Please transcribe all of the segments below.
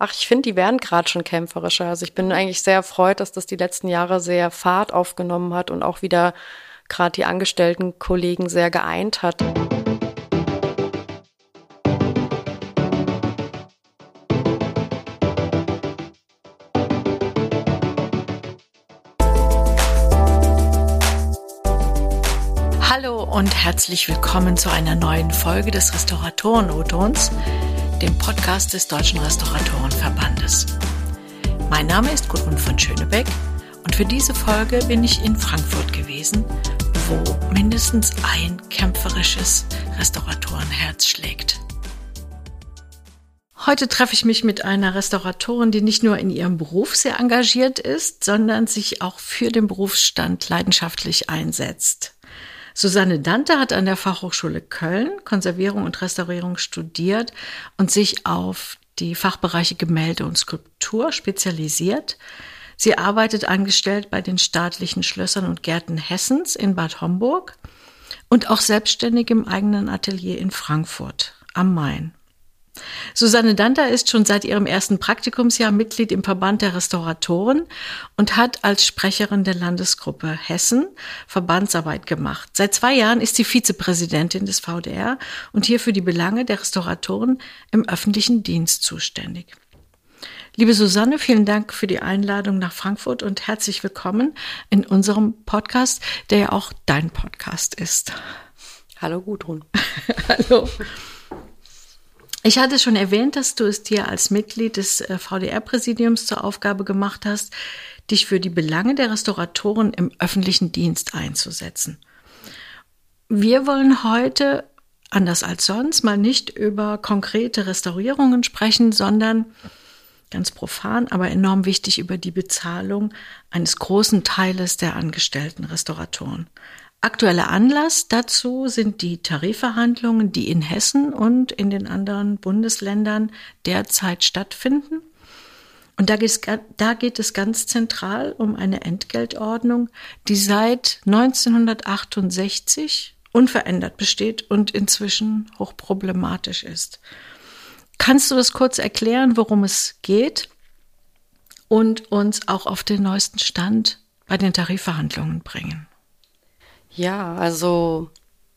Ach, ich finde, die werden gerade schon kämpferischer. Also ich bin eigentlich sehr erfreut, dass das die letzten Jahre sehr Fahrt aufgenommen hat und auch wieder gerade die angestellten Kollegen sehr geeint hat. Hallo und herzlich willkommen zu einer neuen Folge des Restauratoren-O-Tons, dem Podcast des Deutschen Restauratorenverbandes. Mein Name ist Gudrun von Schönebeck und für diese Folge bin ich in Frankfurt gewesen, wo mindestens ein kämpferisches Restauratorenherz schlägt. Heute treffe ich mich mit einer Restauratorin, die nicht nur in ihrem Beruf sehr engagiert ist, sondern sich auch für den Berufsstand leidenschaftlich einsetzt. Susanne Dante hat an der Fachhochschule Köln Konservierung und Restaurierung studiert und sich auf die Fachbereiche Gemälde und Skulptur spezialisiert. Sie arbeitet angestellt bei den staatlichen Schlössern und Gärten Hessens in Bad Homburg und auch selbstständig im eigenen Atelier in Frankfurt am Main. Susanne Danter ist schon seit ihrem ersten Praktikumsjahr Mitglied im Verband der Restauratoren und hat als Sprecherin der Landesgruppe Hessen Verbandsarbeit gemacht. Seit zwei Jahren ist sie Vizepräsidentin des VDR und hier für die Belange der Restauratoren im öffentlichen Dienst zuständig. Liebe Susanne, vielen Dank für die Einladung nach Frankfurt und herzlich willkommen in unserem Podcast, der ja auch dein Podcast ist. Hallo Gudrun. Hallo. Ich hatte schon erwähnt, dass du es dir als Mitglied des äh, VDR-Präsidiums zur Aufgabe gemacht hast, dich für die Belange der Restauratoren im öffentlichen Dienst einzusetzen. Wir wollen heute, anders als sonst, mal nicht über konkrete Restaurierungen sprechen, sondern ganz profan, aber enorm wichtig über die Bezahlung eines großen Teiles der angestellten Restauratoren. Aktueller Anlass dazu sind die Tarifverhandlungen, die in Hessen und in den anderen Bundesländern derzeit stattfinden. Und da geht, es, da geht es ganz zentral um eine Entgeltordnung, die seit 1968 unverändert besteht und inzwischen hochproblematisch ist. Kannst du das kurz erklären, worum es geht und uns auch auf den neuesten Stand bei den Tarifverhandlungen bringen? Ja, also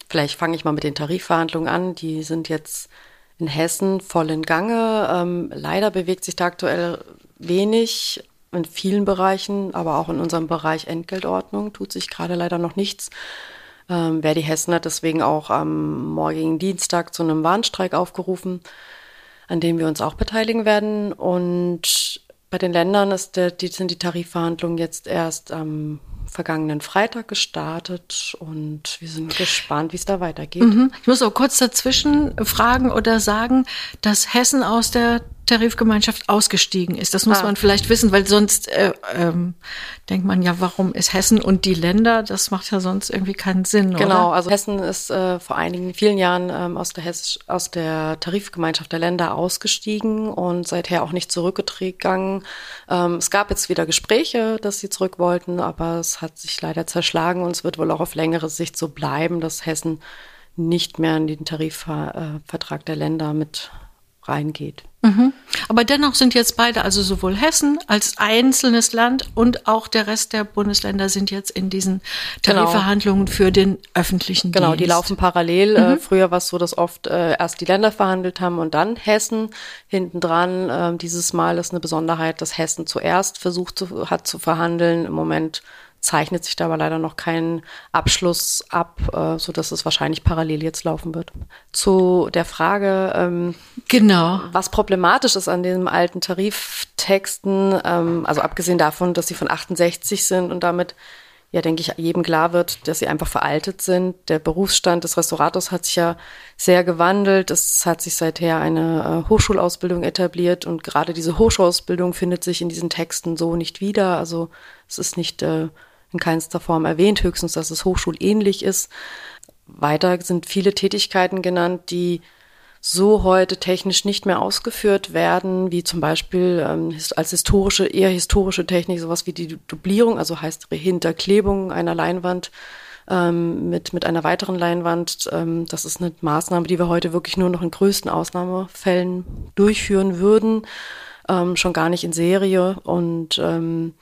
vielleicht fange ich mal mit den Tarifverhandlungen an. Die sind jetzt in Hessen voll in Gange. Ähm, leider bewegt sich da aktuell wenig in vielen Bereichen, aber auch in unserem Bereich Entgeltordnung tut sich gerade leider noch nichts. Ähm, Verdi Hessen hat deswegen auch am morgigen Dienstag zu einem Warnstreik aufgerufen, an dem wir uns auch beteiligen werden. Und bei den Ländern ist der, die, sind die Tarifverhandlungen jetzt erst am vergangenen Freitag gestartet und wir sind gespannt, wie es da weitergeht. Mhm. Ich muss auch kurz dazwischen fragen oder sagen, dass Hessen aus der Tarifgemeinschaft ausgestiegen ist. Das muss ah. man vielleicht wissen, weil sonst äh, ähm, denkt man ja, warum ist Hessen und die Länder? Das macht ja sonst irgendwie keinen Sinn. Genau, oder? also Hessen ist äh, vor einigen vielen Jahren ähm, aus, der Hess aus der Tarifgemeinschaft der Länder ausgestiegen und seither auch nicht zurückgegangen. Ähm, es gab jetzt wieder Gespräche, dass sie zurück wollten, aber es hat sich leider zerschlagen und es wird wohl auch auf längere Sicht so bleiben, dass Hessen nicht mehr in den Tarifvertrag der Länder mit reingeht. Mhm. Aber dennoch sind jetzt beide, also sowohl Hessen als einzelnes Land und auch der Rest der Bundesländer sind jetzt in diesen genau. Tarifverhandlungen genau. für den öffentlichen genau, Dienst. Genau, die laufen parallel. Äh, mhm. früher war es so, dass oft äh, erst die Länder verhandelt haben und dann Hessen hintendran. Äh, dieses Mal ist eine Besonderheit, dass Hessen zuerst versucht zu, hat zu verhandeln. Im Moment zeichnet sich da aber leider noch kein Abschluss ab, äh, so dass es wahrscheinlich parallel jetzt laufen wird. Zu der Frage, ähm, genau, was problematisch ist an den alten Tariftexten, ähm, also abgesehen davon, dass sie von 68 sind und damit ja, denke ich, jedem klar wird, dass sie einfach veraltet sind. Der Berufsstand des Restaurators hat sich ja sehr gewandelt. Es hat sich seither eine äh, Hochschulausbildung etabliert und gerade diese Hochschulausbildung findet sich in diesen Texten so nicht wieder. Also es ist nicht äh, in keinster Form erwähnt, höchstens, dass es hochschulähnlich ist. Weiter sind viele Tätigkeiten genannt, die so heute technisch nicht mehr ausgeführt werden, wie zum Beispiel ähm, als historische, eher historische Technik, sowas wie die Dublierung, also heißt Hinterklebung einer Leinwand ähm, mit, mit einer weiteren Leinwand. Ähm, das ist eine Maßnahme, die wir heute wirklich nur noch in größten Ausnahmefällen durchführen würden. ähm, schon gar nicht in Serie. Und ähm,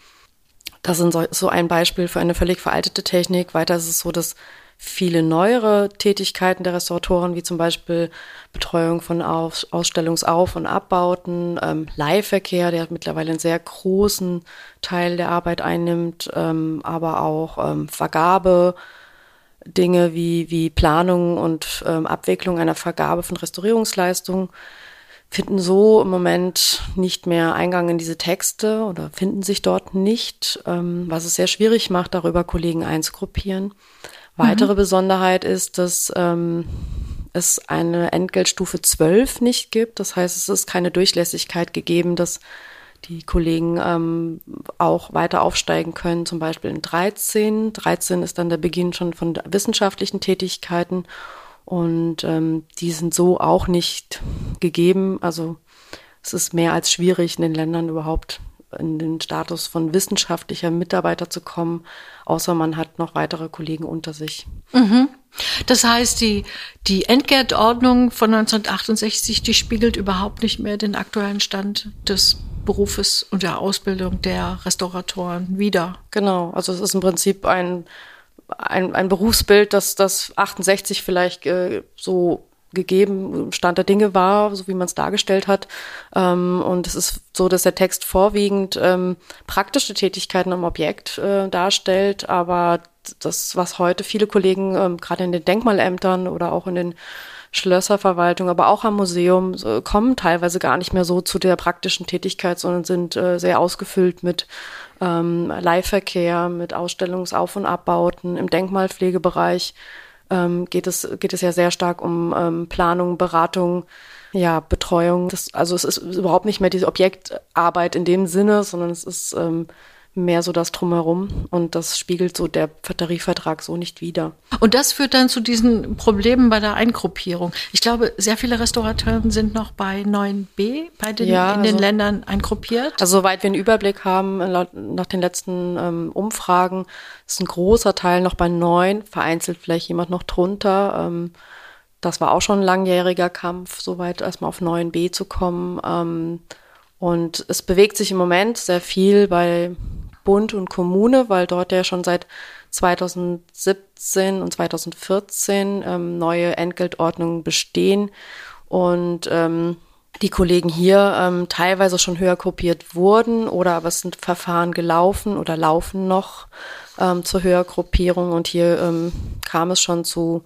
das ist so, ein Beispiel für eine völlig veraltete Technik. Weiter ist es so, dass viele neuere Tätigkeiten der Restauratoren, wie zum Beispiel Betreuung von Aus Ausstellungsauf- und Abbauten, ähm, Leihverkehr, der mittlerweile einen sehr großen Teil der Arbeit einnimmt, ähm, aber auch ähm, Vergabe, Dinge wie, wie Planung und ähm, Abwicklung einer Vergabe von Restaurierungsleistungen finden so im Moment nicht mehr Eingang in diese Texte oder finden sich dort nicht, ähm, was es sehr schwierig macht, darüber Kollegen einzugruppieren. Weitere mhm. Besonderheit ist, dass ähm, es eine Entgeltstufe 12 nicht gibt. Das heißt, es ist keine Durchlässigkeit gegeben, dass die Kollegen ähm, auch weiter aufsteigen können, zum Beispiel in 13. 13 ist dann der Beginn schon von wissenschaftlichen Tätigkeiten und ähm, die sind so auch nicht gegeben. Also es ist mehr als schwierig, in den Ländern überhaupt in den Status von wissenschaftlicher Mitarbeiter zu kommen, außer man hat noch weitere Kollegen unter sich. Mhm. Das heißt, die, die Entgeltordnung von 1968, die spiegelt überhaupt nicht mehr den aktuellen Stand des Berufes und der Ausbildung der Restauratoren wider. Genau, also es ist im Prinzip ein, ein, ein Berufsbild, das das 68 vielleicht äh, so gegeben Stand der Dinge war, so wie man es dargestellt hat. Ähm, und es ist so, dass der Text vorwiegend ähm, praktische Tätigkeiten am Objekt äh, darstellt, aber das, was heute viele Kollegen ähm, gerade in den Denkmalämtern oder auch in den Schlösserverwaltung, aber auch am Museum äh, kommen teilweise gar nicht mehr so zu der praktischen Tätigkeit, sondern sind äh, sehr ausgefüllt mit ähm, Leihverkehr, mit Ausstellungsauf- und Abbauten im Denkmalpflegebereich ähm, geht, es, geht es ja sehr stark um ähm, Planung, Beratung, ja, Betreuung. Das, also es ist überhaupt nicht mehr diese Objektarbeit in dem Sinne, sondern es ist ähm, mehr so das Drumherum und das spiegelt so der Tarifvertrag so nicht wider. Und das führt dann zu diesen Problemen bei der Eingruppierung. Ich glaube, sehr viele Restaurateure sind noch bei 9b bei den, ja, in den also, Ländern eingruppiert. Also soweit wir einen Überblick haben, nach den letzten ähm, Umfragen, ist ein großer Teil noch bei 9, vereinzelt vielleicht jemand noch drunter. Ähm, das war auch schon ein langjähriger Kampf, soweit erstmal auf 9b zu kommen. Ähm, und es bewegt sich im Moment sehr viel bei Bund und Kommune, weil dort ja schon seit 2017 und 2014 ähm, neue Entgeltordnungen bestehen. Und ähm, die Kollegen hier ähm, teilweise schon höher kopiert wurden oder aber es sind Verfahren gelaufen oder laufen noch ähm, zur Höhergruppierung. Und hier ähm, kam es schon zu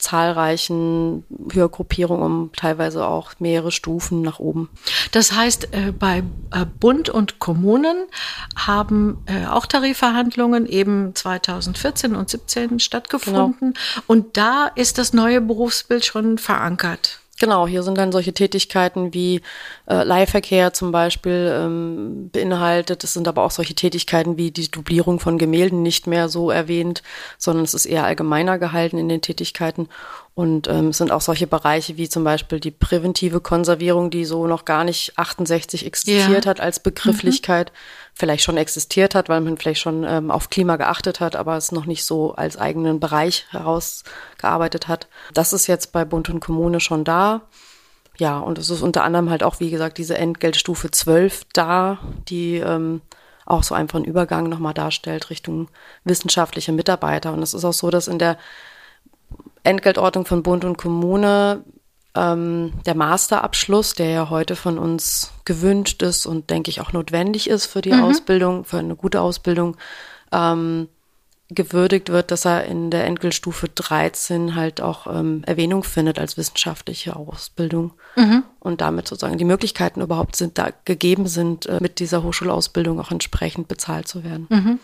zahlreichen Höhergruppierungen um teilweise auch mehrere Stufen nach oben. Das heißt, äh, bei äh, Bund und Kommunen haben äh, auch Tarifverhandlungen eben 2014 und 2017 stattgefunden. Genau. Und da ist das neue Berufsbild schon verankert. Genau, hier sind dann solche Tätigkeiten wie äh, Leihverkehr zum Beispiel ähm, beinhaltet. Es sind aber auch solche Tätigkeiten wie die Dublierung von Gemälden nicht mehr so erwähnt, sondern es ist eher allgemeiner gehalten in den Tätigkeiten. Und ähm, es sind auch solche Bereiche wie zum Beispiel die präventive Konservierung, die so noch gar nicht 68 existiert ja. hat als Begrifflichkeit, mhm. Vielleicht schon existiert hat, weil man vielleicht schon ähm, auf Klima geachtet hat, aber es noch nicht so als eigenen Bereich herausgearbeitet hat. Das ist jetzt bei Bund und Kommune schon da. Ja, und es ist unter anderem halt auch, wie gesagt, diese Entgeltstufe 12 da, die ähm, auch so einfach einen Übergang nochmal darstellt Richtung wissenschaftliche Mitarbeiter. Und es ist auch so, dass in der Entgeltordnung von Bund und Kommune ähm, der Masterabschluss, der ja heute von uns gewünscht ist und denke ich auch notwendig ist für die mhm. Ausbildung, für eine gute Ausbildung, ähm, gewürdigt wird, dass er in der Entgeltstufe 13 halt auch ähm, Erwähnung findet als wissenschaftliche Ausbildung mhm. und damit sozusagen die Möglichkeiten überhaupt sind da gegeben sind, äh, mit dieser Hochschulausbildung auch entsprechend bezahlt zu werden. Mhm.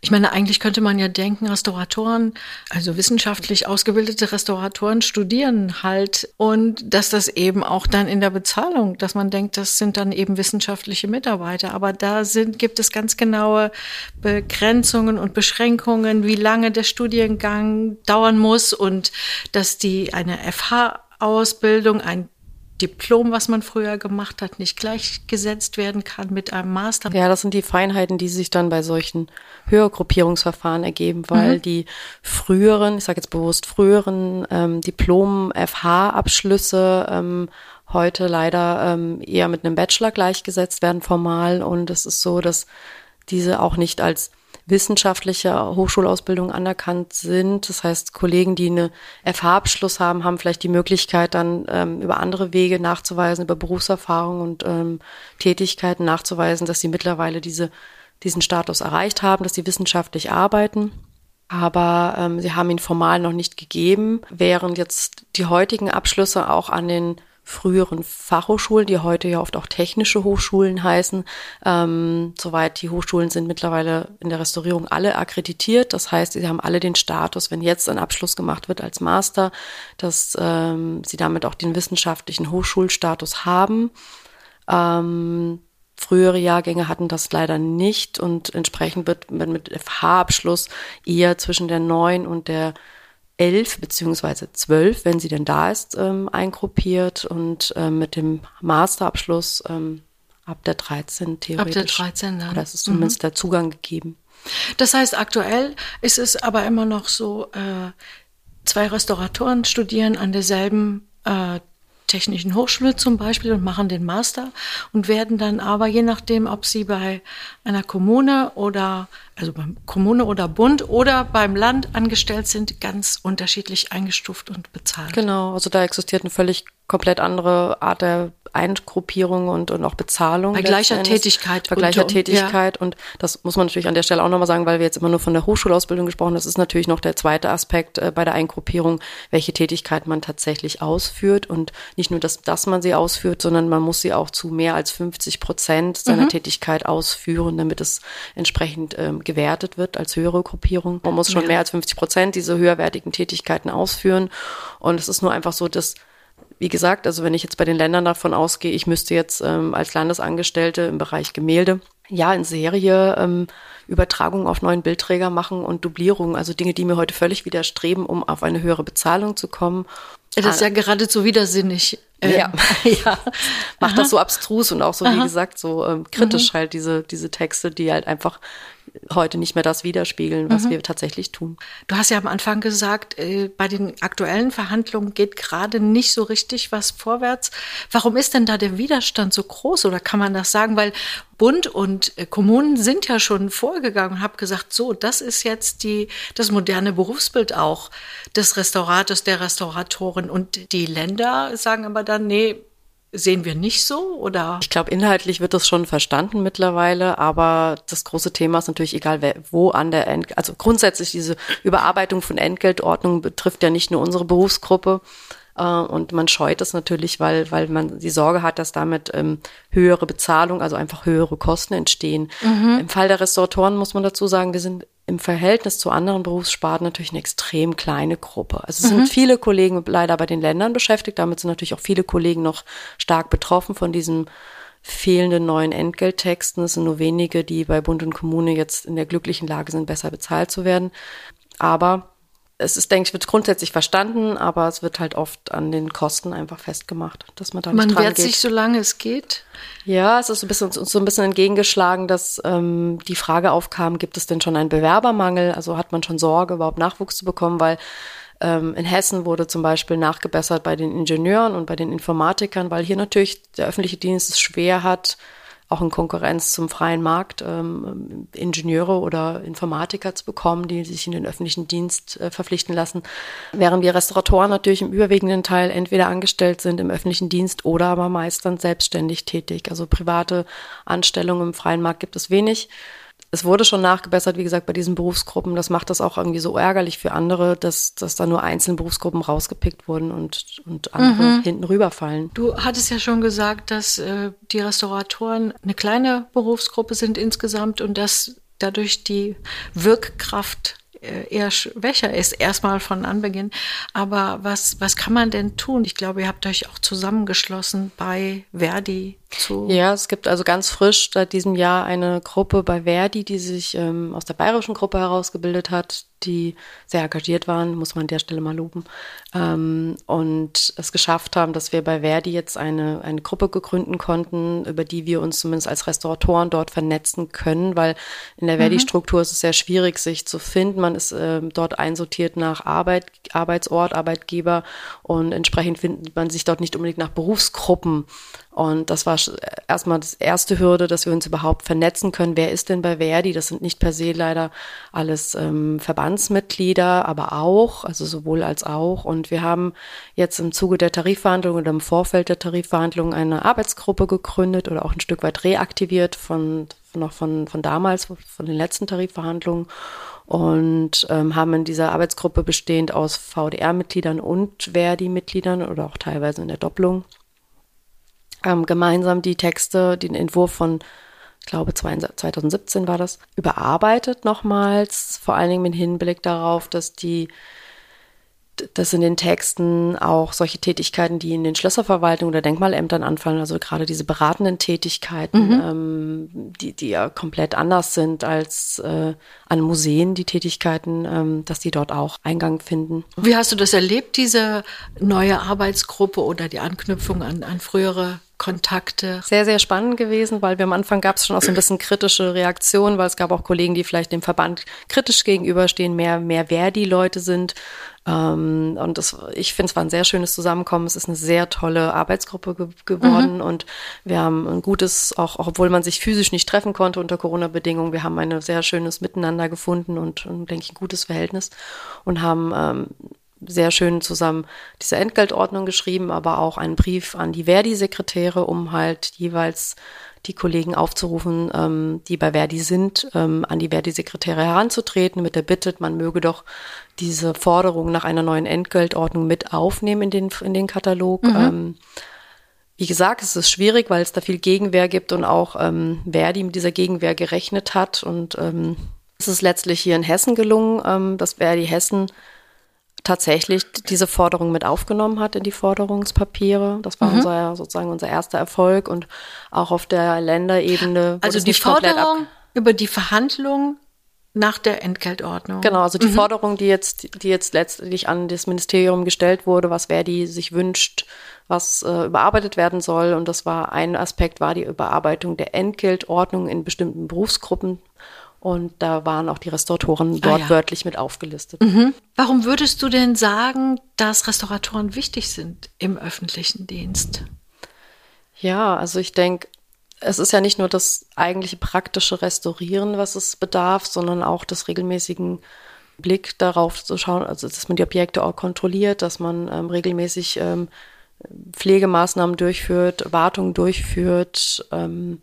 Ich meine, eigentlich könnte man ja denken, Restauratoren, also wissenschaftlich ausgebildete Restauratoren studieren halt und dass das eben auch dann in der Bezahlung, dass man denkt, das sind dann eben wissenschaftliche Mitarbeiter. Aber da sind, gibt es ganz genaue Begrenzungen und Beschränkungen, wie lange der Studiengang dauern muss und dass die eine FH Ausbildung, ein Diplom, was man früher gemacht hat, nicht gleichgesetzt werden kann mit einem Master. Ja, das sind die Feinheiten, die sich dann bei solchen Höhergruppierungsverfahren ergeben, weil mhm. die früheren, ich sage jetzt bewusst früheren ähm, Diplom-FH-Abschlüsse ähm, heute leider ähm, eher mit einem Bachelor gleichgesetzt werden formal. Und es ist so, dass diese auch nicht als wissenschaftliche Hochschulausbildung anerkannt sind. Das heißt, Kollegen, die eine FH-Abschluss haben, haben vielleicht die Möglichkeit, dann ähm, über andere Wege nachzuweisen, über Berufserfahrung und ähm, Tätigkeiten nachzuweisen, dass sie mittlerweile diese, diesen Status erreicht haben, dass sie wissenschaftlich arbeiten. Aber ähm, sie haben ihn formal noch nicht gegeben, während jetzt die heutigen Abschlüsse auch an den früheren Fachhochschulen, die heute ja oft auch technische Hochschulen heißen. Ähm, soweit die Hochschulen sind mittlerweile in der Restaurierung alle akkreditiert. Das heißt, sie haben alle den Status, wenn jetzt ein Abschluss gemacht wird als Master, dass ähm, sie damit auch den wissenschaftlichen Hochschulstatus haben. Ähm, Frühere Jahrgänge hatten das leider nicht und entsprechend wird mit FH-Abschluss eher zwischen der 9 und der elf beziehungsweise zwölf, wenn sie denn da ist, ähm, eingruppiert und ähm, mit dem Masterabschluss ähm, ab der 13 theoretisch. Ab der 13 dann. Oder ist es zumindest mhm. der Zugang gegeben. Das heißt, aktuell ist es aber immer noch so, äh, zwei Restauratoren studieren an derselben äh, Technischen Hochschule zum Beispiel und machen den Master und werden dann aber, je nachdem, ob sie bei einer Kommune oder, also beim Kommune oder Bund oder beim Land angestellt sind, ganz unterschiedlich eingestuft und bezahlt. Genau, also da existiert eine völlig komplett andere Art der Eingruppierung und, und auch Bezahlung. Bei gleicher Tätigkeit. Bei gleicher und, Tätigkeit. Ja. Und das muss man natürlich an der Stelle auch nochmal sagen, weil wir jetzt immer nur von der Hochschulausbildung gesprochen haben. Das ist natürlich noch der zweite Aspekt äh, bei der Eingruppierung, welche Tätigkeit man tatsächlich ausführt. Und nicht nur, dass, dass man sie ausführt, sondern man muss sie auch zu mehr als 50 Prozent seiner mhm. Tätigkeit ausführen, damit es entsprechend ähm, gewertet wird als höhere Gruppierung. Man muss schon ja. mehr als 50 Prozent diese höherwertigen Tätigkeiten ausführen. Und es ist nur einfach so, dass wie gesagt, also wenn ich jetzt bei den Ländern davon ausgehe, ich müsste jetzt ähm, als Landesangestellte im Bereich Gemälde ja in Serie ähm, Übertragung auf neuen Bildträger machen und Dublierung, also Dinge, die mir heute völlig widerstreben, um auf eine höhere Bezahlung zu kommen. Das ist ja geradezu widersinnig. Ähm, ja, ja. Macht das so abstrus und auch so, Aha. wie gesagt, so ähm, kritisch mhm. halt diese, diese Texte, die halt einfach heute nicht mehr das widerspiegeln, was mhm. wir tatsächlich tun. Du hast ja am Anfang gesagt, äh, bei den aktuellen Verhandlungen geht gerade nicht so richtig was vorwärts. Warum ist denn da der Widerstand so groß oder kann man das sagen? Weil Bund und äh, Kommunen sind ja schon vorgegangen und haben gesagt, so, das ist jetzt die, das moderne Berufsbild auch des Restaurators, der Restauratorin. Und die Länder sagen aber dann, nee, sehen wir nicht so oder? Ich glaube, inhaltlich wird das schon verstanden mittlerweile, aber das große Thema ist natürlich egal, wer, wo an der Ent also grundsätzlich diese Überarbeitung von Entgeltordnungen betrifft ja nicht nur unsere Berufsgruppe. Äh, und man scheut es natürlich, weil, weil man die Sorge hat, dass damit ähm, höhere Bezahlung, also einfach höhere Kosten entstehen. Mhm. Im Fall der Restauratoren muss man dazu sagen, wir sind im Verhältnis zu anderen Berufssparten natürlich eine extrem kleine Gruppe. Also es mhm. sind viele Kollegen leider bei den Ländern beschäftigt. Damit sind natürlich auch viele Kollegen noch stark betroffen von diesem fehlenden neuen Entgelttexten. Es sind nur wenige, die bei Bund und Kommune jetzt in der glücklichen Lage sind, besser bezahlt zu werden. Aber es ist, denke ich, wird grundsätzlich verstanden, aber es wird halt oft an den Kosten einfach festgemacht, dass man da nicht Man wehrt sich, solange es geht. Ja, es ist so ein bisschen, uns so ein bisschen entgegengeschlagen, dass ähm, die Frage aufkam, gibt es denn schon einen Bewerbermangel? Also hat man schon Sorge, überhaupt Nachwuchs zu bekommen, weil ähm, in Hessen wurde zum Beispiel nachgebessert bei den Ingenieuren und bei den Informatikern, weil hier natürlich der öffentliche Dienst es schwer hat, auch in Konkurrenz zum freien Markt ähm, Ingenieure oder Informatiker zu bekommen, die sich in den öffentlichen Dienst äh, verpflichten lassen. Während wir Restauratoren natürlich im überwiegenden Teil entweder angestellt sind im öffentlichen Dienst oder aber meist dann selbstständig tätig. Also private Anstellungen im freien Markt gibt es wenig es wurde schon nachgebessert, wie gesagt, bei diesen Berufsgruppen. Das macht das auch irgendwie so ärgerlich für andere, dass, dass da nur einzelne Berufsgruppen rausgepickt wurden und, und andere mhm. hinten rüberfallen. Du hattest ja schon gesagt, dass äh, die Restauratoren eine kleine Berufsgruppe sind insgesamt und dass dadurch die Wirkkraft äh, eher schwächer ist, erstmal von Anbeginn. Aber was, was kann man denn tun? Ich glaube, ihr habt euch auch zusammengeschlossen bei Verdi. Zu. Ja, es gibt also ganz frisch seit diesem Jahr eine Gruppe bei Verdi, die sich ähm, aus der bayerischen Gruppe herausgebildet hat, die sehr engagiert waren, muss man an der Stelle mal loben, ähm, und es geschafft haben, dass wir bei Verdi jetzt eine, eine Gruppe gegründen konnten, über die wir uns zumindest als Restauratoren dort vernetzen können, weil in der mhm. Verdi-Struktur ist es sehr schwierig, sich zu finden. Man ist äh, dort einsortiert nach Arbeit, Arbeitsort, Arbeitgeber und entsprechend findet man sich dort nicht unbedingt nach Berufsgruppen. Und das war erstmal das erste Hürde, dass wir uns überhaupt vernetzen können. Wer ist denn bei Verdi? Das sind nicht per se leider alles ähm, Verbandsmitglieder, aber auch, also sowohl als auch. Und wir haben jetzt im Zuge der Tarifverhandlungen oder im Vorfeld der Tarifverhandlungen eine Arbeitsgruppe gegründet oder auch ein Stück weit reaktiviert von, noch von, von damals, von den letzten Tarifverhandlungen und ähm, haben in dieser Arbeitsgruppe bestehend aus VDR-Mitgliedern und Verdi-Mitgliedern oder auch teilweise in der Doppelung ähm, gemeinsam die Texte, den Entwurf von, ich glaube 2017 war das, überarbeitet nochmals, vor allen Dingen mit Hinblick darauf, dass die dass in den Texten auch solche Tätigkeiten, die in den Schlösserverwaltungen oder Denkmalämtern anfallen, also gerade diese beratenden Tätigkeiten, mhm. ähm, die, die ja komplett anders sind als äh, an Museen, die Tätigkeiten, ähm, dass die dort auch Eingang finden. Wie hast du das erlebt, diese neue Arbeitsgruppe oder die Anknüpfung an, an frühere Kontakte? Sehr, sehr spannend gewesen, weil wir am Anfang gab es schon auch so ein bisschen kritische Reaktionen, weil es gab auch Kollegen, die vielleicht dem Verband kritisch gegenüberstehen, mehr, mehr Verdi-Leute sind. Ähm, und das, ich finde, es war ein sehr schönes Zusammenkommen. Es ist eine sehr tolle Arbeitsgruppe ge geworden mhm. und wir haben ein gutes, auch, auch obwohl man sich physisch nicht treffen konnte unter Corona-Bedingungen, wir haben ein sehr schönes Miteinander gefunden und, und denke ich, ein gutes Verhältnis und haben ähm, sehr schön zusammen diese Entgeltordnung geschrieben, aber auch einen Brief an die Verdi-Sekretäre, um halt jeweils die Kollegen aufzurufen, ähm, die bei Verdi sind, ähm, an die Verdi-Sekretäre heranzutreten mit der Bitte, man möge doch diese Forderung nach einer neuen Entgeltordnung mit aufnehmen in den, in den Katalog. Mhm. Ähm, wie gesagt, es ist schwierig, weil es da viel Gegenwehr gibt und auch ähm, Verdi mit dieser Gegenwehr gerechnet hat. Und ähm, es ist letztlich hier in Hessen gelungen, ähm, dass Verdi Hessen tatsächlich diese Forderung mit aufgenommen hat in die Forderungspapiere. Das war mhm. unser sozusagen unser erster Erfolg und auch auf der Länderebene. Also die Forderung über die Verhandlungen nach der Entgeltordnung. Genau, also die mhm. Forderung, die jetzt, die jetzt letztlich an das Ministerium gestellt wurde, was Verdi sich wünscht, was äh, überarbeitet werden soll. Und das war ein Aspekt, war die Überarbeitung der Entgeltordnung in bestimmten Berufsgruppen. Und da waren auch die Restauratoren ah, dort ah, ja. wörtlich mit aufgelistet. Mhm. Warum würdest du denn sagen, dass Restauratoren wichtig sind im öffentlichen Dienst? Ja, also ich denke, es ist ja nicht nur das eigentliche praktische Restaurieren, was es bedarf, sondern auch des regelmäßigen Blick darauf zu schauen, also dass man die Objekte auch kontrolliert, dass man ähm, regelmäßig ähm, Pflegemaßnahmen durchführt, Wartung durchführt, ähm,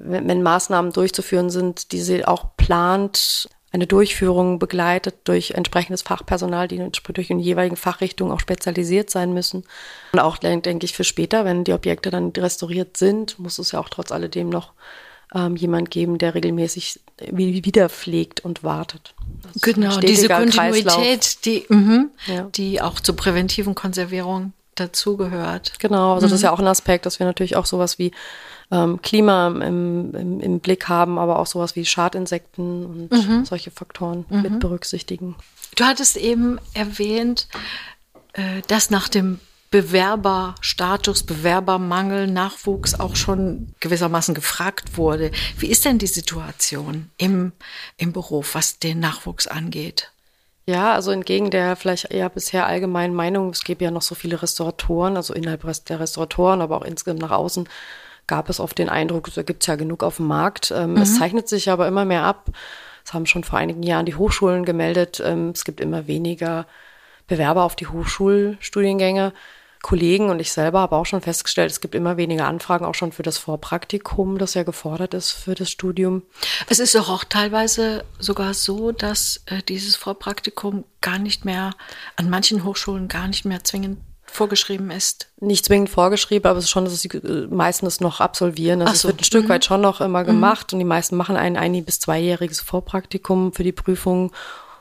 wenn, wenn Maßnahmen durchzuführen sind, die sie auch plant, eine Durchführung begleitet durch entsprechendes Fachpersonal, die durch in jeweiligen Fachrichtungen auch spezialisiert sein müssen. Und auch, denke ich, für später, wenn die Objekte dann restauriert sind, muss es ja auch trotz alledem noch ähm, jemand geben, der regelmäßig wieder pflegt und wartet. Genau, diese Kontinuität, die, mhm, ja. die auch zur präventiven Konservierung dazugehört. Genau, also mhm. das ist ja auch ein Aspekt, dass wir natürlich auch sowas wie ähm, Klima im, im, im, Blick haben, aber auch sowas wie Schadinsekten und mhm. solche Faktoren mhm. mit berücksichtigen. Du hattest eben erwähnt, äh, dass nach dem Bewerberstatus, Bewerbermangel, Nachwuchs auch schon gewissermaßen gefragt wurde. Wie ist denn die Situation im, im Beruf, was den Nachwuchs angeht? Ja, also entgegen der vielleicht eher bisher allgemeinen Meinung, es gäbe ja noch so viele Restauratoren, also innerhalb der Restauratoren, aber auch insgesamt nach außen, gab es oft den Eindruck, da gibt es ja genug auf dem Markt. Ähm, mhm. Es zeichnet sich aber immer mehr ab. Es haben schon vor einigen Jahren die Hochschulen gemeldet. Ähm, es gibt immer weniger Bewerber auf die Hochschulstudiengänge. Kollegen und ich selber habe auch schon festgestellt, es gibt immer weniger Anfragen auch schon für das Vorpraktikum, das ja gefordert ist für das Studium. Es ist doch auch teilweise sogar so, dass äh, dieses Vorpraktikum gar nicht mehr an manchen Hochschulen gar nicht mehr zwingend vorgeschrieben ist? Nicht zwingend vorgeschrieben, aber es ist schon, dass die äh, meisten es noch absolvieren. Also so. es wird ein Stück mhm. weit schon noch immer mhm. gemacht mhm. und die meisten machen ein ein- bis zweijähriges Vorpraktikum für die Prüfung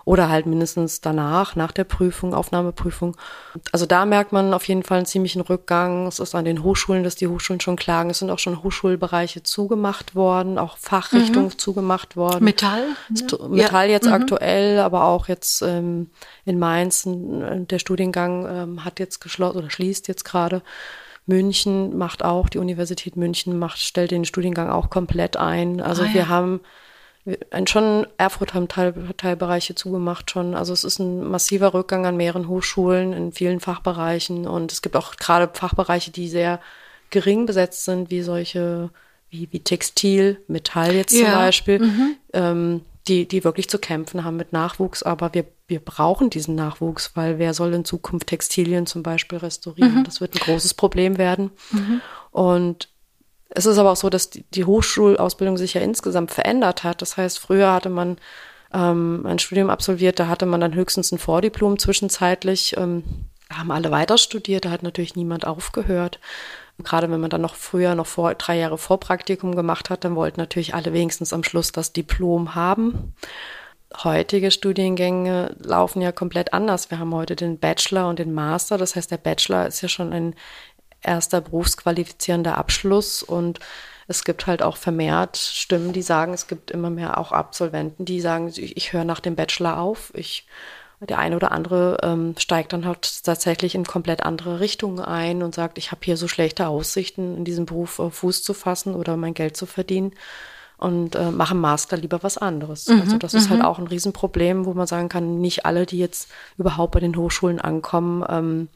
oder halt mindestens danach, nach der Prüfung, Aufnahmeprüfung. Also da merkt man auf jeden Fall einen ziemlichen Rückgang. Es ist an den Hochschulen, dass die Hochschulen schon klagen. Es sind auch schon Hochschulbereiche zugemacht worden, auch Fachrichtungen mhm. zugemacht worden. Metall? Ja. Metall jetzt mhm. aktuell, aber auch jetzt ähm, in Mainz, der Studiengang ähm, hat jetzt geschlossen oder schließt jetzt gerade. München macht auch, die Universität München macht, stellt den Studiengang auch komplett ein. Also ah, ja. wir haben schon Erfurt haben Teil, Teilbereiche zugemacht schon. Also es ist ein massiver Rückgang an mehreren Hochschulen in vielen Fachbereichen und es gibt auch gerade Fachbereiche, die sehr gering besetzt sind, wie solche, wie, wie Textil, Metall jetzt ja. zum Beispiel, mhm. ähm, die, die wirklich zu kämpfen haben mit Nachwuchs. Aber wir, wir brauchen diesen Nachwuchs, weil wer soll in Zukunft Textilien zum Beispiel restaurieren? Mhm. Das wird ein großes Problem werden. Mhm. Und es ist aber auch so, dass die, Hochschulausbildung sich ja insgesamt verändert hat. Das heißt, früher hatte man ähm, ein Studium absolviert, da hatte man dann höchstens ein Vordiplom zwischenzeitlich. Ähm, haben alle weiter studiert, da hat natürlich niemand aufgehört. Gerade wenn man dann noch früher, noch vor, drei Jahre Vorpraktikum gemacht hat, dann wollten natürlich alle wenigstens am Schluss das Diplom haben. Heutige Studiengänge laufen ja komplett anders. Wir haben heute den Bachelor und den Master. Das heißt, der Bachelor ist ja schon ein erster berufsqualifizierender Abschluss und es gibt halt auch vermehrt Stimmen, die sagen, es gibt immer mehr auch Absolventen, die sagen, ich, ich höre nach dem Bachelor auf. Ich, der eine oder andere ähm, steigt dann halt tatsächlich in komplett andere Richtungen ein und sagt, ich habe hier so schlechte Aussichten, in diesem Beruf äh, Fuß zu fassen oder mein Geld zu verdienen und äh, mache Master lieber was anderes. Mhm, also das ist halt mhm. auch ein Riesenproblem, wo man sagen kann, nicht alle, die jetzt überhaupt bei den Hochschulen ankommen, ähm,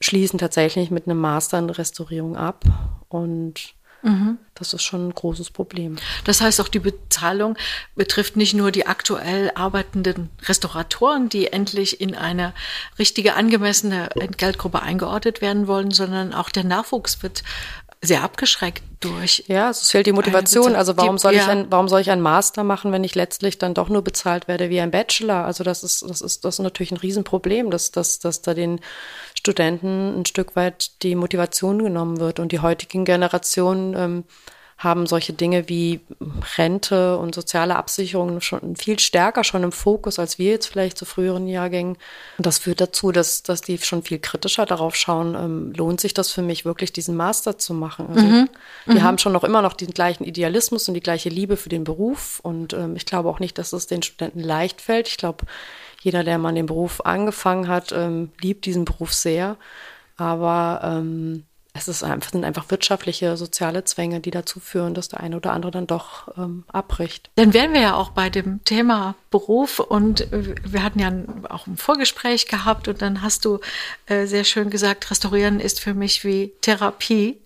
schließen tatsächlich mit einem Master in Restaurierung ab. Und mhm. das ist schon ein großes Problem. Das heißt, auch die Bezahlung betrifft nicht nur die aktuell arbeitenden Restauratoren, die endlich in eine richtige, angemessene Entgeltgruppe eingeordnet werden wollen, sondern auch der Nachwuchs wird sehr abgeschreckt durch. Ja, es fehlt die Motivation. Also warum soll ich ein, warum soll ich einen Master machen, wenn ich letztlich dann doch nur bezahlt werde wie ein Bachelor? Also das ist, das ist, das ist natürlich ein Riesenproblem, dass, dass, dass da den Studenten ein Stück weit die Motivation genommen wird und die heutigen Generationen ähm, haben solche Dinge wie Rente und soziale Absicherung schon viel stärker schon im Fokus als wir jetzt vielleicht zu früheren Jahrgängen. Und das führt dazu, dass, dass die schon viel kritischer darauf schauen, ähm, lohnt sich das für mich wirklich, diesen Master zu machen. Also mhm. Die mhm. haben schon noch immer noch den gleichen Idealismus und die gleiche Liebe für den Beruf. Und ähm, ich glaube auch nicht, dass es den Studenten leicht fällt. Ich glaube, jeder, der mal den Beruf angefangen hat, ähm, liebt diesen Beruf sehr. Aber ähm, es ist einfach, sind einfach wirtschaftliche, soziale Zwänge, die dazu führen, dass der eine oder andere dann doch ähm, abbricht. Dann wären wir ja auch bei dem Thema Beruf und wir hatten ja auch ein Vorgespräch gehabt und dann hast du äh, sehr schön gesagt, Restaurieren ist für mich wie Therapie.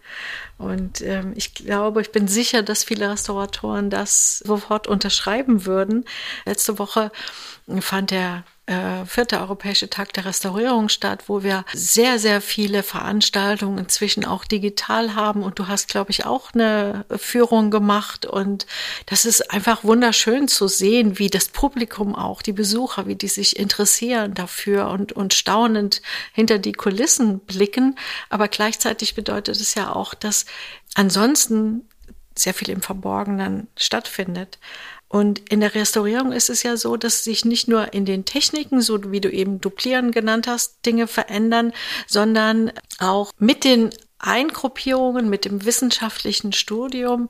Und ähm, ich glaube, ich bin sicher, dass viele Restauratoren das sofort unterschreiben würden. Letzte Woche fand der äh, vierte Europäische Tag der Restaurierung statt, wo wir sehr, sehr viele Veranstaltungen inzwischen auch digital haben. Und du hast, glaube ich, auch eine Führung gemacht. Und das ist einfach wunderschön zu sehen, wie das Publikum auch, die Besucher, wie die sich interessieren dafür und, und staunend hinter die Kulissen blicken. Aber gleichzeitig bedeutet es ja auch, dass ansonsten sehr viel im Verborgenen stattfindet. Und in der Restaurierung ist es ja so, dass sich nicht nur in den Techniken, so wie du eben duplieren genannt hast, Dinge verändern, sondern auch mit den Eingruppierungen, mit dem wissenschaftlichen Studium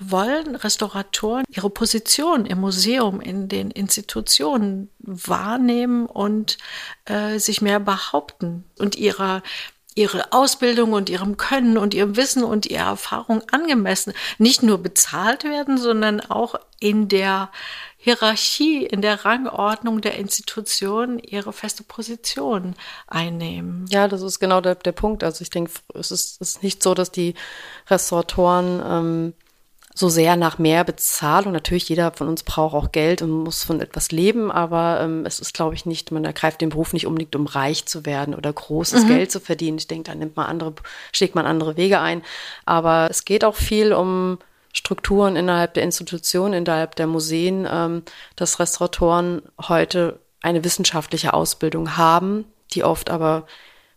wollen Restauratoren ihre Position im Museum, in den Institutionen wahrnehmen und äh, sich mehr behaupten und ihrer ihre Ausbildung und ihrem Können und ihrem Wissen und ihrer Erfahrung angemessen nicht nur bezahlt werden, sondern auch in der Hierarchie, in der Rangordnung der Institution ihre feste Position einnehmen. Ja, das ist genau der, der Punkt. Also ich denke, es ist, ist nicht so, dass die Restauratoren ähm, so sehr nach mehr Bezahlung. Natürlich, jeder von uns braucht auch Geld und muss von etwas leben, aber ähm, es ist, glaube ich, nicht, man ergreift den Beruf nicht unbedingt, um reich zu werden oder großes mhm. Geld zu verdienen. Ich denke, da nimmt man andere, schlägt man andere Wege ein. Aber es geht auch viel um Strukturen innerhalb der Institutionen, innerhalb der Museen, ähm, dass Restauratoren heute eine wissenschaftliche Ausbildung haben, die oft aber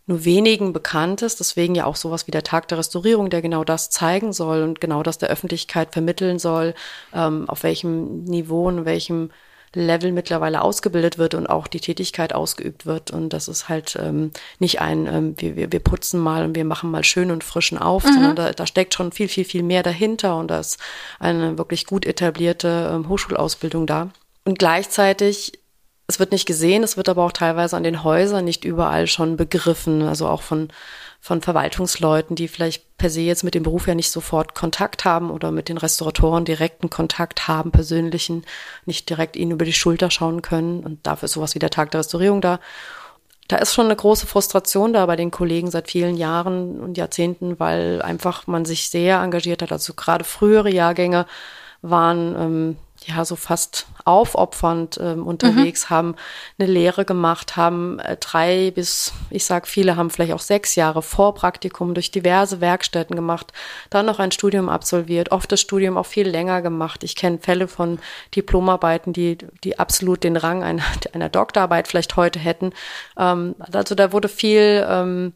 nur wenigen bekannt ist. Deswegen ja auch sowas wie der Tag der Restaurierung, der genau das zeigen soll und genau das der Öffentlichkeit vermitteln soll, ähm, auf welchem Niveau und welchem Level mittlerweile ausgebildet wird und auch die Tätigkeit ausgeübt wird. Und das ist halt ähm, nicht ein, ähm, wir, wir, wir putzen mal und wir machen mal schön und frischen auf, mhm. sondern da, da steckt schon viel, viel, viel mehr dahinter und da ist eine wirklich gut etablierte ähm, Hochschulausbildung da. Und gleichzeitig es wird nicht gesehen, es wird aber auch teilweise an den Häusern nicht überall schon begriffen, also auch von, von Verwaltungsleuten, die vielleicht per se jetzt mit dem Beruf ja nicht sofort Kontakt haben oder mit den Restauratoren direkten Kontakt haben, persönlichen, nicht direkt ihnen über die Schulter schauen können. Und dafür ist sowas wie der Tag der Restaurierung da. Da ist schon eine große Frustration da bei den Kollegen seit vielen Jahren und Jahrzehnten, weil einfach man sich sehr engagiert hat. Also gerade frühere Jahrgänge waren ähm, ja so fast aufopfernd ähm, unterwegs, mhm. haben eine Lehre gemacht, haben äh, drei bis, ich sag viele haben vielleicht auch sechs Jahre Vorpraktikum durch diverse Werkstätten gemacht, dann noch ein Studium absolviert, oft das Studium auch viel länger gemacht. Ich kenne Fälle von Diplomarbeiten, die, die absolut den Rang einer, einer Doktorarbeit vielleicht heute hätten. Ähm, also da wurde viel ähm,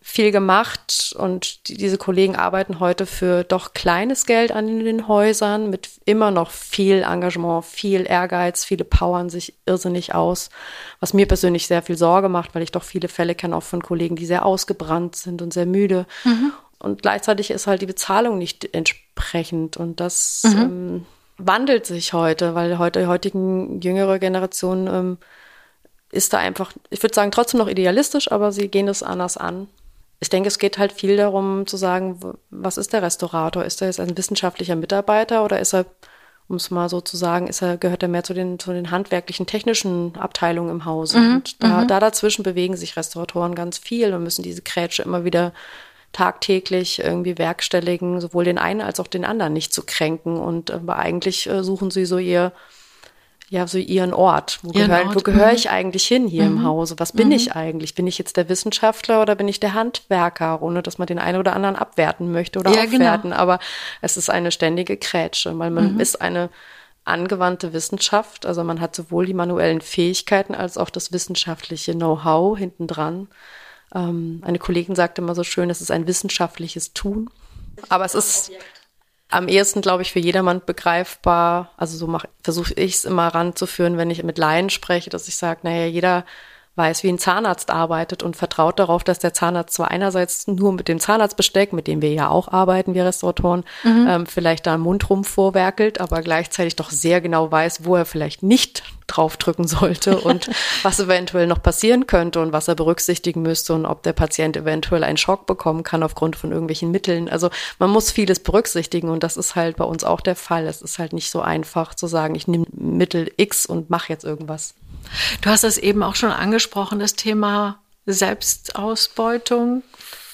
viel gemacht und die, diese Kollegen arbeiten heute für doch kleines Geld an den Häusern mit immer noch viel Engagement, viel Ehrgeiz, viele powern sich irrsinnig aus, was mir persönlich sehr viel Sorge macht, weil ich doch viele Fälle kenne auch von Kollegen, die sehr ausgebrannt sind und sehr müde. Mhm. Und gleichzeitig ist halt die Bezahlung nicht entsprechend und das mhm. ähm, wandelt sich heute, weil heute die heutigen jüngere Generation ähm, ist da einfach, ich würde sagen, trotzdem noch idealistisch, aber sie gehen das anders an ich denke, es geht halt viel darum zu sagen, was ist der Restaurator? Ist er jetzt ein wissenschaftlicher Mitarbeiter oder ist er, um es mal so zu sagen, ist er, gehört er mehr zu den, zu den handwerklichen, technischen Abteilungen im Hause? Mhm. Und da, mhm. da dazwischen bewegen sich Restauratoren ganz viel und müssen diese Krätsche immer wieder tagtäglich irgendwie werkstelligen, sowohl den einen als auch den anderen nicht zu kränken. Und aber eigentlich äh, suchen sie so ihr, ja, so ihren Ort. Wo gehöre wo gehör ich mhm. eigentlich hin hier mhm. im Hause? Was bin mhm. ich eigentlich? Bin ich jetzt der Wissenschaftler oder bin ich der Handwerker? Ohne dass man den einen oder anderen abwerten möchte oder ja, genau. aufwerten. Genau. Aber es ist eine ständige Krätsche, weil man mhm. ist eine angewandte Wissenschaft. Also man hat sowohl die manuellen Fähigkeiten als auch das wissenschaftliche Know-how hintendran. Ähm, eine Kollegin sagte immer so schön, es ist ein wissenschaftliches Tun. Aber es ist, am ehesten, glaube ich, für jedermann begreifbar. Also so versuche ich es immer ranzuführen, wenn ich mit Laien spreche, dass ich sage, naja, jeder weiß, wie ein Zahnarzt arbeitet und vertraut darauf, dass der Zahnarzt zwar einerseits nur mit dem Zahnarztbesteck, mit dem wir ja auch arbeiten, wir Restauratoren, mhm. ähm, vielleicht da im Mund rum vorwerkelt, aber gleichzeitig doch sehr genau weiß, wo er vielleicht nicht draufdrücken sollte und was eventuell noch passieren könnte und was er berücksichtigen müsste und ob der Patient eventuell einen Schock bekommen kann aufgrund von irgendwelchen Mitteln. Also man muss vieles berücksichtigen und das ist halt bei uns auch der Fall. Es ist halt nicht so einfach zu sagen, ich nehme Mittel X und mache jetzt irgendwas. Du hast es eben auch schon angesprochen, das Thema Selbstausbeutung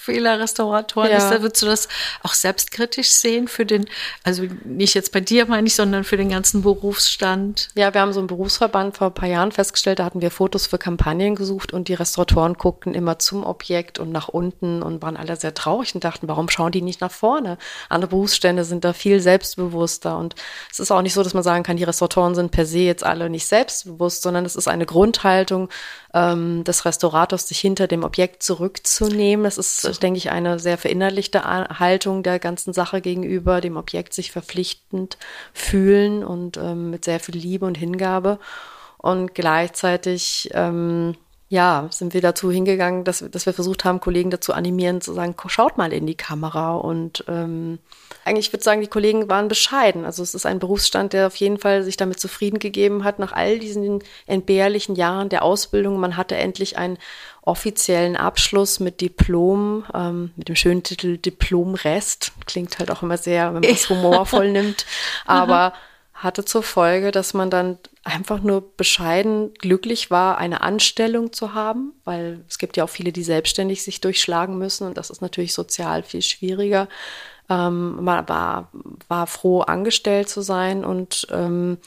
vieler Restauratoren ja. ist, da würdest du das auch selbstkritisch sehen für den, also nicht jetzt bei dir meine ich, sondern für den ganzen Berufsstand? Ja, wir haben so einen Berufsverband vor ein paar Jahren festgestellt, da hatten wir Fotos für Kampagnen gesucht und die Restauratoren guckten immer zum Objekt und nach unten und waren alle sehr traurig und dachten, warum schauen die nicht nach vorne? Andere Berufsstände sind da viel selbstbewusster und es ist auch nicht so, dass man sagen kann, die Restauratoren sind per se jetzt alle nicht selbstbewusst, sondern es ist eine Grundhaltung ähm, des Restaurators, sich hinter dem Objekt zurückzunehmen. Es ist ist, denke ich, eine sehr verinnerlichte Haltung der ganzen Sache gegenüber, dem Objekt sich verpflichtend fühlen und ähm, mit sehr viel Liebe und Hingabe. Und gleichzeitig, ähm, ja, sind wir dazu hingegangen, dass, dass wir versucht haben, Kollegen dazu animieren, zu sagen, schaut mal in die Kamera und ähm, eigentlich würde ich sagen, die Kollegen waren bescheiden. Also es ist ein Berufsstand, der auf jeden Fall sich damit zufrieden gegeben hat, nach all diesen entbehrlichen Jahren der Ausbildung. Man hatte endlich einen offiziellen Abschluss mit Diplom, ähm, mit dem schönen Titel Diplomrest. Klingt halt auch immer sehr, wenn man es humorvoll nimmt, aber hatte zur Folge, dass man dann einfach nur bescheiden glücklich war, eine Anstellung zu haben, weil es gibt ja auch viele, die selbstständig sich durchschlagen müssen und das ist natürlich sozial viel schwieriger ähm, man war, war froh, angestellt zu sein und ähm,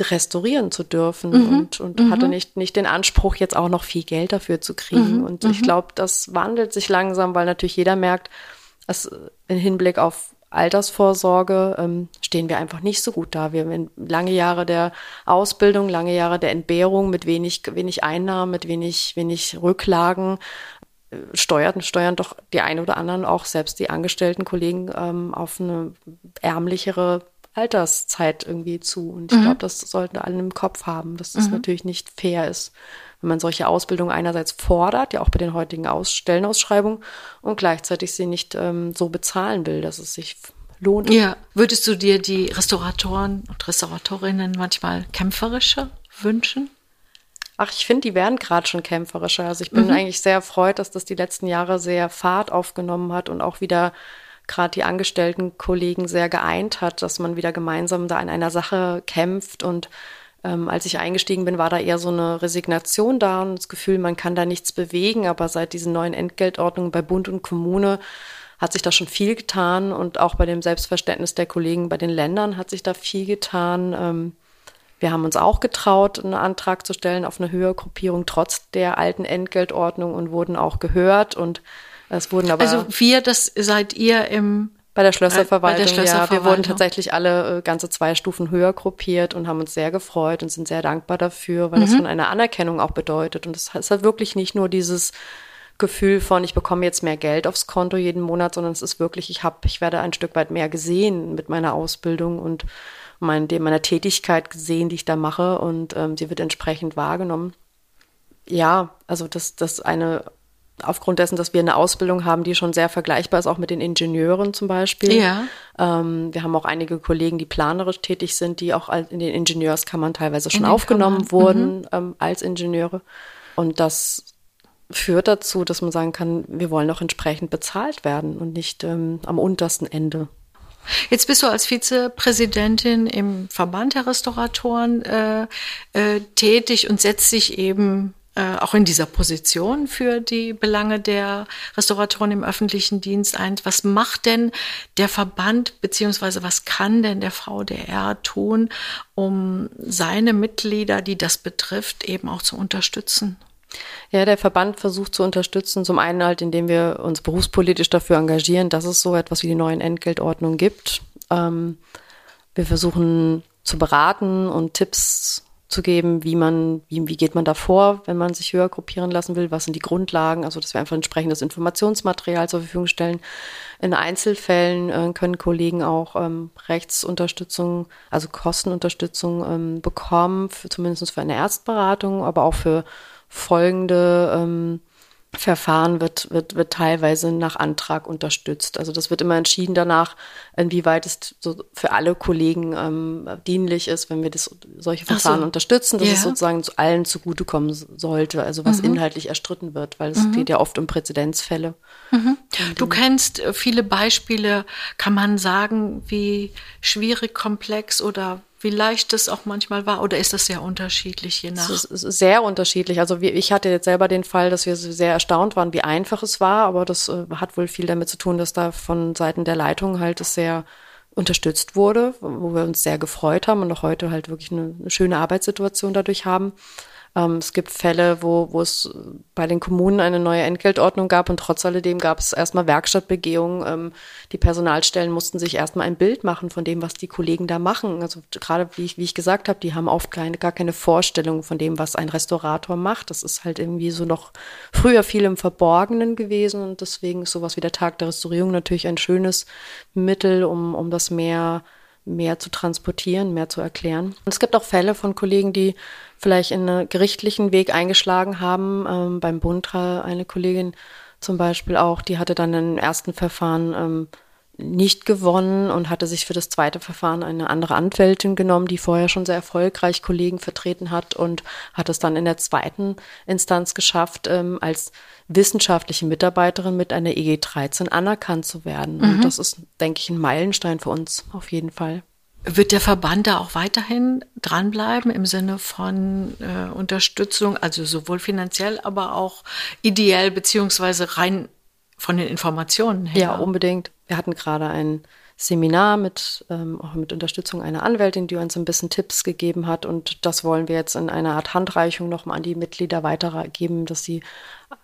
restaurieren zu dürfen mhm. und, und mhm. hatte nicht, nicht den Anspruch, jetzt auch noch viel Geld dafür zu kriegen. Mhm. Und ich mhm. glaube, das wandelt sich langsam, weil natürlich jeder merkt, dass im Hinblick auf Altersvorsorge ähm, stehen wir einfach nicht so gut da. Wir haben lange Jahre der Ausbildung, lange Jahre der Entbehrung mit wenig, wenig Einnahmen, mit wenig, wenig Rücklagen steuert, steuern doch die einen oder anderen auch selbst die angestellten Kollegen ähm, auf eine ärmlichere Alterszeit irgendwie zu. Und ich mhm. glaube, das sollten alle im Kopf haben, dass das mhm. natürlich nicht fair ist, wenn man solche Ausbildung einerseits fordert, ja auch bei den heutigen Aus Stellenausschreibungen, und gleichzeitig sie nicht ähm, so bezahlen will, dass es sich lohnt. Ja, würdest du dir die Restauratoren und Restauratorinnen manchmal kämpferischer wünschen? Ach, ich finde, die werden gerade schon kämpferischer. Also ich bin mhm. eigentlich sehr erfreut, dass das die letzten Jahre sehr Fahrt aufgenommen hat und auch wieder gerade die angestellten Kollegen sehr geeint hat, dass man wieder gemeinsam da an einer Sache kämpft. Und ähm, als ich eingestiegen bin, war da eher so eine Resignation da und das Gefühl, man kann da nichts bewegen. Aber seit diesen neuen Entgeltordnungen bei Bund und Kommune hat sich da schon viel getan und auch bei dem Selbstverständnis der Kollegen bei den Ländern hat sich da viel getan. Ähm, wir haben uns auch getraut, einen Antrag zu stellen auf eine Höhergruppierung trotz der alten Entgeltordnung und wurden auch gehört und es wurden aber. Also wir, das seid ihr im bei der Schlösserverwaltung, bei der Schlösserverwaltung. ja. Wir wurden tatsächlich alle äh, ganze zwei Stufen höher gruppiert und haben uns sehr gefreut und sind sehr dankbar dafür, weil mhm. das schon eine Anerkennung auch bedeutet. Und es hat wirklich nicht nur dieses Gefühl von, ich bekomme jetzt mehr Geld aufs Konto jeden Monat, sondern es ist wirklich, ich habe, ich werde ein Stück weit mehr gesehen mit meiner Ausbildung und mein, meiner Tätigkeit gesehen, die ich da mache und ähm, sie wird entsprechend wahrgenommen. Ja, also das, das eine, aufgrund dessen, dass wir eine Ausbildung haben, die schon sehr vergleichbar ist, auch mit den Ingenieuren zum Beispiel. Ja. Ähm, wir haben auch einige Kollegen, die planerisch tätig sind, die auch in den Ingenieurskammern teilweise schon aufgenommen Kammern. wurden mhm. ähm, als Ingenieure. Und das führt dazu, dass man sagen kann, wir wollen auch entsprechend bezahlt werden und nicht ähm, am untersten Ende. Jetzt bist du als Vizepräsidentin im Verband der Restauratoren äh, äh, tätig und setzt dich eben äh, auch in dieser Position für die Belange der Restauratoren im öffentlichen Dienst ein. Was macht denn der Verband beziehungsweise was kann denn der VDR tun, um seine Mitglieder, die das betrifft, eben auch zu unterstützen? Ja, der Verband versucht zu unterstützen, zum einen halt, indem wir uns berufspolitisch dafür engagieren, dass es so etwas wie die neuen Entgeltordnungen gibt. Ähm, wir versuchen zu beraten und Tipps zu geben, wie man, wie, wie geht man da vor, wenn man sich höher gruppieren lassen will, was sind die Grundlagen, also dass wir einfach entsprechendes Informationsmaterial zur Verfügung stellen. In Einzelfällen äh, können Kollegen auch ähm, Rechtsunterstützung, also Kostenunterstützung ähm, bekommen, für, zumindest für eine Erstberatung, aber auch für folgende ähm, Verfahren wird, wird, wird teilweise nach Antrag unterstützt. Also das wird immer entschieden danach, inwieweit es so für alle Kollegen ähm, dienlich ist, wenn wir das, solche Verfahren so. unterstützen, dass ja. es sozusagen zu allen zugutekommen sollte, also was mhm. inhaltlich erstritten wird, weil es mhm. geht ja oft um Präzedenzfälle. Mhm. Du kennst äh, viele Beispiele, kann man sagen, wie schwierig, komplex oder wie leicht es auch manchmal war? Oder ist das sehr unterschiedlich je nach? Es ist sehr unterschiedlich. Also ich hatte jetzt selber den Fall, dass wir sehr erstaunt waren, wie einfach es war, aber das äh, hat wohl viel damit zu tun, dass da von Seiten der Leitung halt es sehr unterstützt wurde, wo wir uns sehr gefreut haben und auch heute halt wirklich eine, eine schöne Arbeitssituation dadurch haben. Ähm, es gibt Fälle, wo, wo es bei den Kommunen eine neue Entgeltordnung gab und trotz alledem gab es erstmal Werkstattbegehungen. Ähm, die Personalstellen mussten sich erstmal ein Bild machen von dem, was die Kollegen da machen. Also gerade wie ich, wie ich gesagt habe, die haben oft keine, gar keine Vorstellung von dem, was ein Restaurator macht. Das ist halt irgendwie so noch früher viel im Verborgenen gewesen und deswegen ist sowas wie der Tag der Restaurierung natürlich ein schönes Mittel, um, um das mehr mehr zu transportieren, mehr zu erklären. Und es gibt auch Fälle von Kollegen, die vielleicht in einen gerichtlichen Weg eingeschlagen haben. Ähm, beim Bund eine Kollegin zum Beispiel auch, die hatte dann im ersten Verfahren ähm, nicht gewonnen und hatte sich für das zweite Verfahren eine andere Anwältin genommen, die vorher schon sehr erfolgreich Kollegen vertreten hat und hat es dann in der zweiten Instanz geschafft, ähm, als wissenschaftliche Mitarbeiterin mit einer EG 13 anerkannt zu werden. Mhm. Und das ist, denke ich, ein Meilenstein für uns auf jeden Fall. Wird der Verband da auch weiterhin dranbleiben im Sinne von äh, Unterstützung, also sowohl finanziell, aber auch ideell beziehungsweise rein von den Informationen her? Ja, unbedingt. Wir hatten gerade ein Seminar mit, ähm, auch mit Unterstützung einer Anwältin, die uns ein bisschen Tipps gegeben hat. Und das wollen wir jetzt in einer Art Handreichung nochmal an die Mitglieder weitergeben, dass sie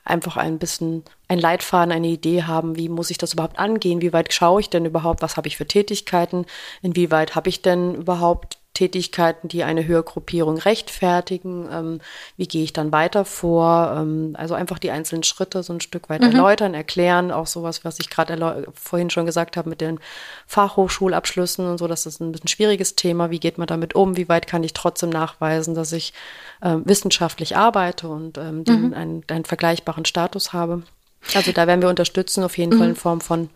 einfach ein bisschen ein Leitfaden, eine Idee haben, wie muss ich das überhaupt angehen, wie weit schaue ich denn überhaupt, was habe ich für Tätigkeiten, inwieweit habe ich denn überhaupt Tätigkeiten, die eine Höhergruppierung rechtfertigen. Ähm, wie gehe ich dann weiter vor? Ähm, also einfach die einzelnen Schritte so ein Stück weit mhm. erläutern, erklären. Auch sowas, was ich gerade vorhin schon gesagt habe mit den Fachhochschulabschlüssen und so. Das ist ein bisschen schwieriges Thema. Wie geht man damit um? Wie weit kann ich trotzdem nachweisen, dass ich äh, wissenschaftlich arbeite und ähm, den, mhm. einen, einen vergleichbaren Status habe? Also da werden wir unterstützen, auf jeden mhm. Fall in Form von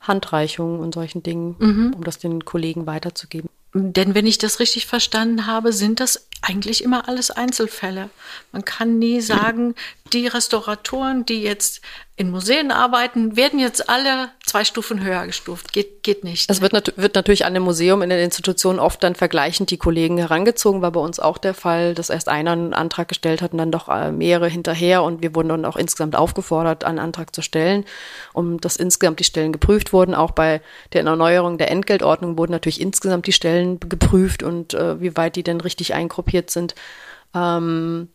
Handreichungen und solchen Dingen, mhm. um das den Kollegen weiterzugeben. Denn wenn ich das richtig verstanden habe, sind das eigentlich immer alles Einzelfälle. Man kann nie sagen, die Restauratoren, die jetzt in Museen arbeiten, werden jetzt alle zwei Stufen höher gestuft. Geht, geht nicht. Das wird, nat wird natürlich an dem Museum, in den Institutionen oft dann vergleichend die Kollegen herangezogen. War bei uns auch der Fall, dass erst einer einen Antrag gestellt hat und dann doch äh, mehrere hinterher. Und wir wurden dann auch insgesamt aufgefordert, einen Antrag zu stellen, um dass insgesamt die Stellen geprüft wurden. Auch bei der Erneuerung der Entgeltordnung wurden natürlich insgesamt die Stellen geprüft und äh, wie weit die denn richtig eingruppiert sind. Ähm,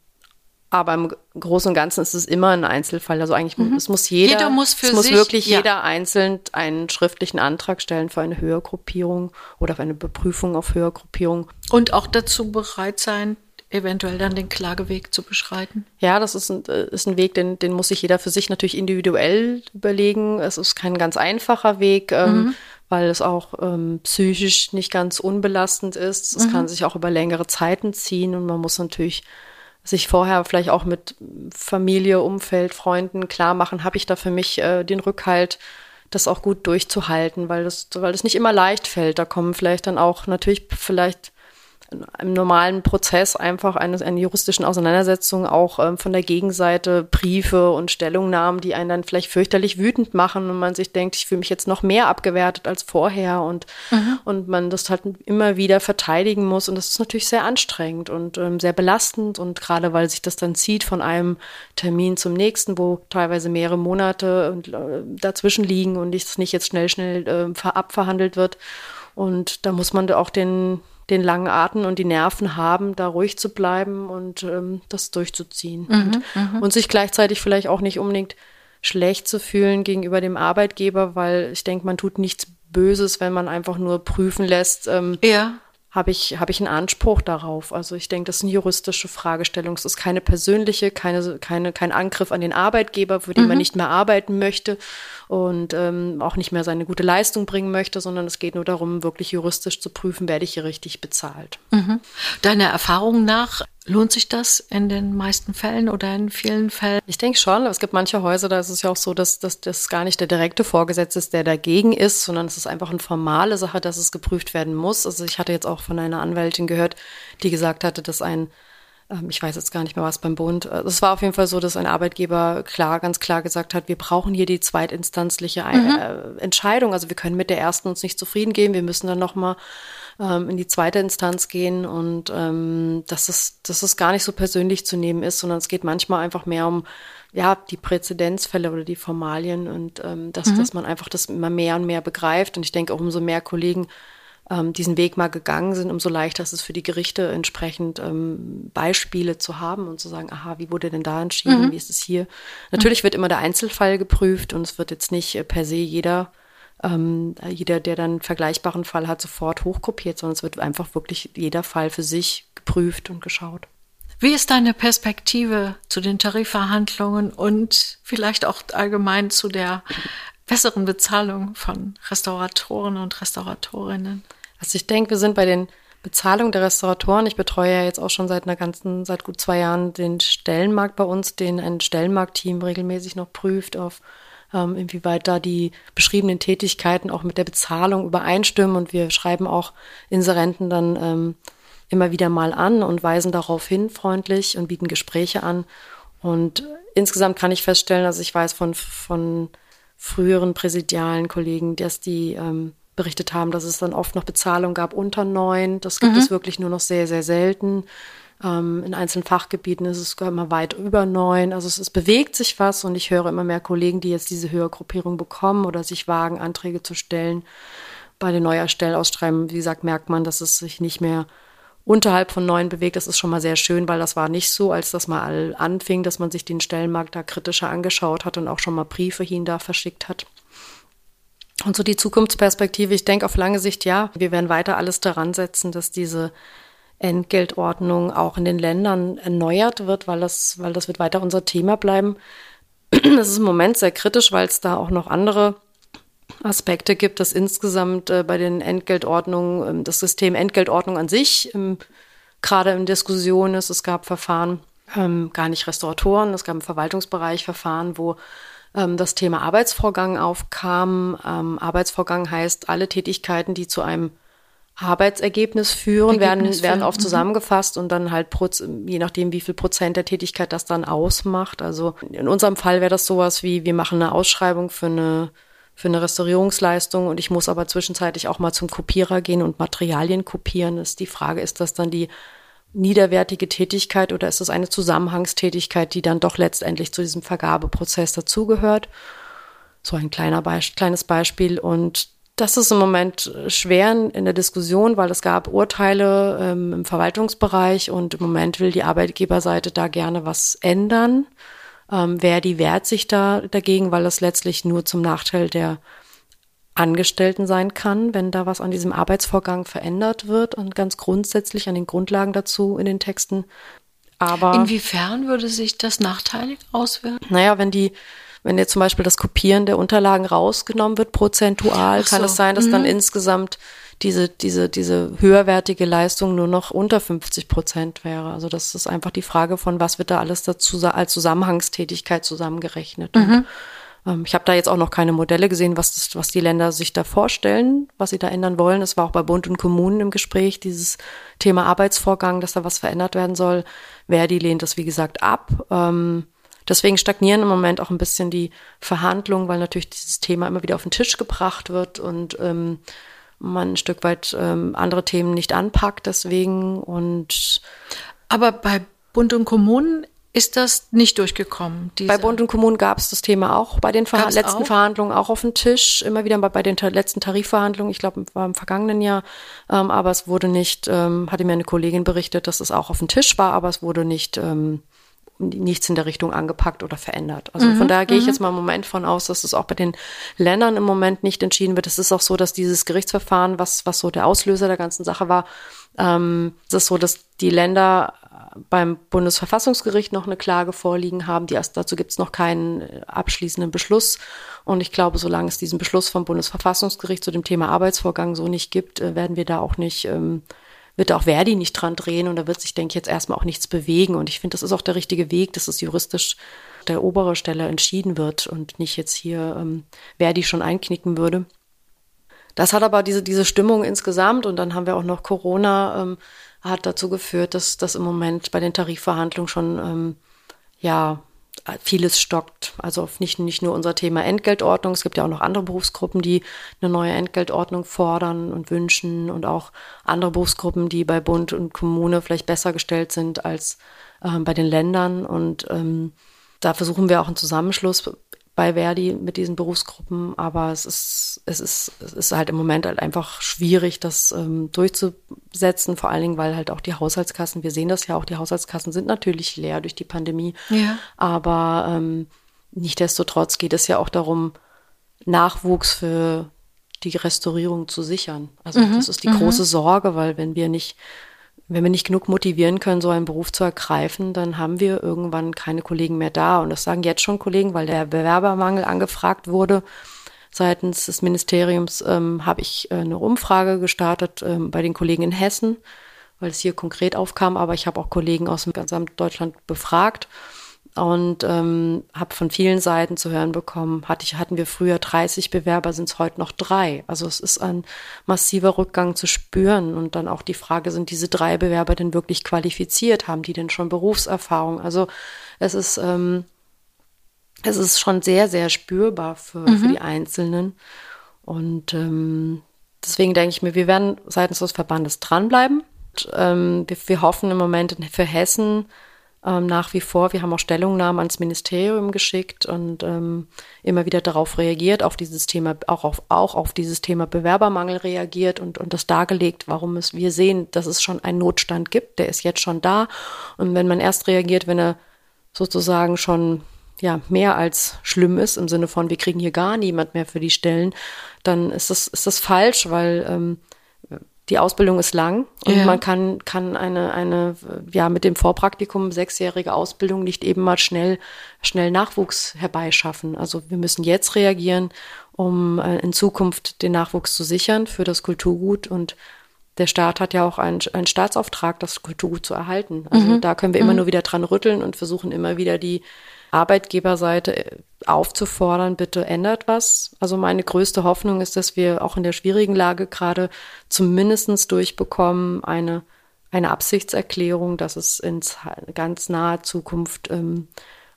aber im Großen und Ganzen ist es immer ein Einzelfall. Also eigentlich mhm. es muss jeder, jeder muss für es muss sich, wirklich ja. jeder einzeln einen schriftlichen Antrag stellen für eine Höhergruppierung oder für eine Beprüfung auf Höhergruppierung. Und auch dazu bereit sein, eventuell dann den Klageweg zu beschreiten? Ja, das ist ein, äh, ist ein Weg, den, den muss sich jeder für sich natürlich individuell überlegen. Es ist kein ganz einfacher Weg, ähm, mhm. weil es auch ähm, psychisch nicht ganz unbelastend ist. Es mhm. kann sich auch über längere Zeiten ziehen und man muss natürlich sich vorher vielleicht auch mit Familie, Umfeld, Freunden klar machen, habe ich da für mich äh, den Rückhalt, das auch gut durchzuhalten, weil das, weil das nicht immer leicht fällt. Da kommen vielleicht dann auch natürlich vielleicht im normalen Prozess einfach eines einer juristischen Auseinandersetzung auch ähm, von der Gegenseite Briefe und Stellungnahmen, die einen dann vielleicht fürchterlich wütend machen und man sich denkt, ich fühle mich jetzt noch mehr abgewertet als vorher und, mhm. und man das halt immer wieder verteidigen muss und das ist natürlich sehr anstrengend und ähm, sehr belastend und gerade weil sich das dann zieht von einem Termin zum nächsten, wo teilweise mehrere Monate äh, dazwischen liegen und es nicht jetzt schnell, schnell äh, abverhandelt wird und da muss man auch den den langen Atem und die Nerven haben, da ruhig zu bleiben und ähm, das durchzuziehen. Mhm, und, mhm. und, sich gleichzeitig vielleicht auch nicht unbedingt schlecht zu fühlen gegenüber dem Arbeitgeber, weil ich denke, man tut nichts Böses, wenn man einfach nur prüfen lässt. Ähm, ja habe ich, habe ich einen Anspruch darauf. Also ich denke, das ist eine juristische Fragestellung. Es ist keine persönliche, keine, keine, kein Angriff an den Arbeitgeber, für den mhm. man nicht mehr arbeiten möchte und ähm, auch nicht mehr seine gute Leistung bringen möchte, sondern es geht nur darum, wirklich juristisch zu prüfen, werde ich hier richtig bezahlt. Mhm. Deiner Erfahrung nach Lohnt sich das in den meisten Fällen oder in vielen Fällen? Ich denke schon. Es gibt manche Häuser, da ist es ja auch so, dass, dass das gar nicht der direkte Vorgesetzte ist, der dagegen ist, sondern es ist einfach eine formale Sache, dass es geprüft werden muss. Also ich hatte jetzt auch von einer Anwältin gehört, die gesagt hatte, dass ein ähm, ich weiß jetzt gar nicht mehr was beim Bund. Äh, es war auf jeden Fall so, dass ein Arbeitgeber klar, ganz klar gesagt hat, wir brauchen hier die zweitinstanzliche mhm. Äh, Entscheidung. Also wir können mit der ersten uns nicht zufrieden gehen. Wir müssen dann nochmal ähm, in die zweite Instanz gehen und ähm, dass, es, dass es gar nicht so persönlich zu nehmen ist, sondern es geht manchmal einfach mehr um ja, die Präzedenzfälle oder die Formalien und ähm, dass, mhm. dass man einfach das immer mehr und mehr begreift. Und ich denke auch umso mehr Kollegen ähm, diesen Weg mal gegangen sind, umso leichter ist es für die Gerichte entsprechend ähm, Beispiele zu haben und zu sagen, aha, wie wurde denn da entschieden, mhm. wie ist es hier? Natürlich mhm. wird immer der Einzelfall geprüft und es wird jetzt nicht äh, per se jeder ähm, jeder, der dann einen vergleichbaren Fall hat, sofort hochkopiert, sondern es wird einfach wirklich jeder Fall für sich geprüft und geschaut. Wie ist deine Perspektive zu den Tarifverhandlungen und vielleicht auch allgemein zu der besseren Bezahlung von Restauratoren und Restauratorinnen? Also ich denke, wir sind bei den Bezahlungen der Restauratoren. Ich betreue ja jetzt auch schon seit einer ganzen, seit gut zwei Jahren den Stellenmarkt bei uns, den ein Stellenmarktteam regelmäßig noch prüft auf ähm, inwieweit da die beschriebenen Tätigkeiten auch mit der Bezahlung übereinstimmen. Und wir schreiben auch Inserenten dann ähm, immer wieder mal an und weisen darauf hin freundlich und bieten Gespräche an. Und insgesamt kann ich feststellen, also ich weiß von, von früheren präsidialen Kollegen, dass die ähm, berichtet haben, dass es dann oft noch Bezahlung gab unter neun. Das gibt mhm. es wirklich nur noch sehr, sehr selten. Ähm, in einzelnen Fachgebieten ist es immer weit über neun. Also es, es, bewegt sich was und ich höre immer mehr Kollegen, die jetzt diese Höhergruppierung bekommen oder sich wagen, Anträge zu stellen. Bei den Neuerstellausschreiben, wie gesagt, merkt man, dass es sich nicht mehr unterhalb von neun bewegt. Das ist schon mal sehr schön, weil das war nicht so, als das mal anfing, dass man sich den Stellenmarkt da kritischer angeschaut hat und auch schon mal Briefe hin da verschickt hat. Und so die Zukunftsperspektive, ich denke auf lange Sicht ja, wir werden weiter alles daran setzen, dass diese Entgeltordnung auch in den Ländern erneuert wird, weil das, weil das wird weiter unser Thema bleiben. Das ist im Moment sehr kritisch, weil es da auch noch andere Aspekte gibt, dass insgesamt äh, bei den Entgeltordnungen, äh, das System Entgeltordnung an sich ähm, gerade in Diskussion ist. Es gab Verfahren, ähm, gar nicht Restauratoren, es gab im Verwaltungsbereich Verfahren, wo ähm, das Thema Arbeitsvorgang aufkam. Ähm, Arbeitsvorgang heißt alle Tätigkeiten, die zu einem Arbeitsergebnis führen, Ergebnis werden, werden oft mhm. zusammengefasst und dann halt je nachdem, wie viel Prozent der Tätigkeit das dann ausmacht. Also in unserem Fall wäre das sowas wie, wir machen eine Ausschreibung für eine für eine Restaurierungsleistung und ich muss aber zwischenzeitlich auch mal zum Kopierer gehen und Materialien kopieren. Ist die Frage, ist das dann die niederwertige Tätigkeit oder ist es eine Zusammenhangstätigkeit, die dann doch letztendlich zu diesem Vergabeprozess dazugehört? So ein kleiner Be kleines Beispiel und das ist im Moment schwer in der Diskussion, weil es gab Urteile ähm, im Verwaltungsbereich und im Moment will die Arbeitgeberseite da gerne was ändern. Ähm, Verdi wehrt sich da dagegen, weil das letztlich nur zum Nachteil der Angestellten sein kann, wenn da was an diesem Arbeitsvorgang verändert wird und ganz grundsätzlich an den Grundlagen dazu in den Texten. Aber inwiefern würde sich das nachteilig auswirken? Naja, wenn die wenn jetzt zum Beispiel das Kopieren der Unterlagen rausgenommen wird, prozentual, so. kann es sein, dass mhm. dann insgesamt diese, diese, diese höherwertige Leistung nur noch unter 50 Prozent wäre. Also das ist einfach die Frage von, was wird da alles dazu als Zusammenhangstätigkeit zusammengerechnet. Mhm. Und, ähm, ich habe da jetzt auch noch keine Modelle gesehen, was, das, was die Länder sich da vorstellen, was sie da ändern wollen. Es war auch bei Bund und Kommunen im Gespräch, dieses Thema Arbeitsvorgang, dass da was verändert werden soll. Verdi lehnt das, wie gesagt, ab. Ähm, Deswegen stagnieren im Moment auch ein bisschen die Verhandlungen, weil natürlich dieses Thema immer wieder auf den Tisch gebracht wird und ähm, man ein Stück weit ähm, andere Themen nicht anpackt. Deswegen und aber bei Bund und Kommunen ist das nicht durchgekommen. Diese. Bei Bund und Kommunen gab es das Thema auch bei den Ver letzten auch? Verhandlungen auch auf den Tisch, immer wieder bei, bei den letzten Tarifverhandlungen, ich glaube, war im vergangenen Jahr, ähm, aber es wurde nicht, ähm, hatte mir eine Kollegin berichtet, dass es auch auf dem Tisch war, aber es wurde nicht ähm, nichts in der Richtung angepackt oder verändert. Also mhm, von daher gehe ich mhm. jetzt mal im Moment von aus, dass es auch bei den Ländern im Moment nicht entschieden wird. Es ist auch so, dass dieses Gerichtsverfahren, was, was so der Auslöser der ganzen Sache war, ähm, es ist so, dass die Länder beim Bundesverfassungsgericht noch eine Klage vorliegen haben. Die erst, dazu gibt es noch keinen äh, abschließenden Beschluss. Und ich glaube, solange es diesen Beschluss vom Bundesverfassungsgericht zu dem Thema Arbeitsvorgang so nicht gibt, äh, werden wir da auch nicht ähm, wird auch Verdi nicht dran drehen und da wird sich, denke ich, jetzt erstmal auch nichts bewegen. Und ich finde, das ist auch der richtige Weg, dass es juristisch der obere Stelle entschieden wird und nicht jetzt hier ähm, Verdi schon einknicken würde. Das hat aber diese, diese Stimmung insgesamt und dann haben wir auch noch Corona, ähm, hat dazu geführt, dass das im Moment bei den Tarifverhandlungen schon ähm, ja vieles stockt. Also nicht, nicht nur unser Thema Entgeltordnung, es gibt ja auch noch andere Berufsgruppen, die eine neue Entgeltordnung fordern und wünschen und auch andere Berufsgruppen, die bei Bund und Kommune vielleicht besser gestellt sind als äh, bei den Ländern. Und ähm, da versuchen wir auch einen Zusammenschluss bei Verdi mit diesen Berufsgruppen, aber es ist, es ist, es ist halt im Moment halt einfach schwierig, das ähm, durchzusetzen, vor allen Dingen, weil halt auch die Haushaltskassen, wir sehen das ja auch, die Haushaltskassen sind natürlich leer durch die Pandemie, ja. aber ähm, nichtdestotrotz geht es ja auch darum, Nachwuchs für die Restaurierung zu sichern. Also mhm. das ist die mhm. große Sorge, weil wenn wir nicht wenn wir nicht genug motivieren können, so einen Beruf zu ergreifen, dann haben wir irgendwann keine Kollegen mehr da. Und das sagen jetzt schon Kollegen, weil der Bewerbermangel angefragt wurde. Seitens des Ministeriums ähm, habe ich äh, eine Umfrage gestartet ähm, bei den Kollegen in Hessen, weil es hier konkret aufkam. Aber ich habe auch Kollegen aus dem gesamten Deutschland befragt und ähm, habe von vielen Seiten zu hören bekommen, hatte ich, hatten wir früher 30 Bewerber, sind es heute noch drei. Also es ist ein massiver Rückgang zu spüren. Und dann auch die Frage, sind diese drei Bewerber denn wirklich qualifiziert? Haben die denn schon Berufserfahrung? Also es ist, ähm, es ist schon sehr, sehr spürbar für, mhm. für die Einzelnen. Und ähm, deswegen denke ich mir, wir werden seitens des Verbandes dranbleiben. Und, ähm, wir, wir hoffen im Moment für Hessen, ähm, nach wie vor. Wir haben auch Stellungnahmen ans Ministerium geschickt und ähm, immer wieder darauf reagiert, auf dieses Thema, auch auf, auch auf dieses Thema Bewerbermangel reagiert und, und das dargelegt, warum es wir sehen, dass es schon einen Notstand gibt, der ist jetzt schon da. Und wenn man erst reagiert, wenn er sozusagen schon ja mehr als schlimm ist im Sinne von wir kriegen hier gar niemand mehr für die Stellen, dann ist das ist das falsch, weil ähm, die Ausbildung ist lang und ja. man kann, kann eine, eine, ja, mit dem Vorpraktikum sechsjährige Ausbildung nicht eben mal schnell, schnell Nachwuchs herbeischaffen. Also wir müssen jetzt reagieren, um äh, in Zukunft den Nachwuchs zu sichern für das Kulturgut und der Staat hat ja auch einen, einen Staatsauftrag, das Kulturgut zu erhalten. Also mhm. da können wir immer mhm. nur wieder dran rütteln und versuchen immer wieder die Arbeitgeberseite äh, aufzufordern, bitte ändert was. Also meine größte Hoffnung ist, dass wir auch in der schwierigen Lage gerade zumindestens durchbekommen, eine, eine Absichtserklärung, dass es in ganz naher Zukunft ähm,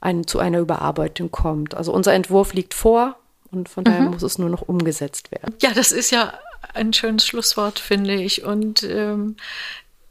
ein, zu einer Überarbeitung kommt. Also unser Entwurf liegt vor und von mhm. daher muss es nur noch umgesetzt werden. Ja, das ist ja ein schönes Schlusswort, finde ich. Und ähm,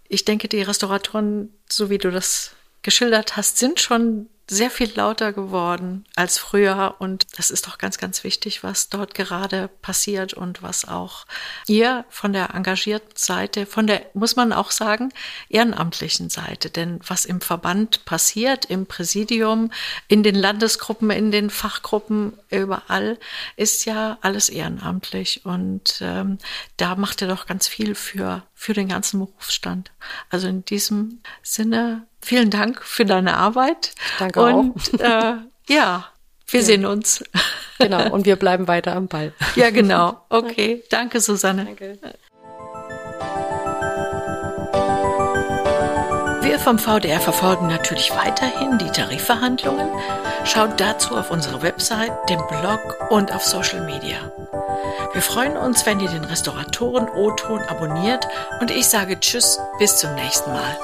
ich denke, die Restauratoren, so wie du das geschildert hast, sind schon sehr viel lauter geworden als früher. Und das ist doch ganz, ganz wichtig, was dort gerade passiert und was auch ihr von der engagierten Seite, von der, muss man auch sagen, ehrenamtlichen Seite. Denn was im Verband passiert, im Präsidium, in den Landesgruppen, in den Fachgruppen, überall, ist ja alles ehrenamtlich. Und ähm, da macht er doch ganz viel für, für den ganzen Berufsstand. Also in diesem Sinne vielen Dank für deine Arbeit. Danke und, auch. Äh, ja, wir ja. sehen uns. Genau, und wir bleiben weiter am Ball. Ja, genau. Okay, danke, Susanne. Danke. Vom VDR verfolgen natürlich weiterhin die Tarifverhandlungen. Schaut dazu auf unsere Website, dem Blog und auf Social Media. Wir freuen uns, wenn ihr den Restauratoren O-Ton abonniert und ich sage Tschüss, bis zum nächsten Mal.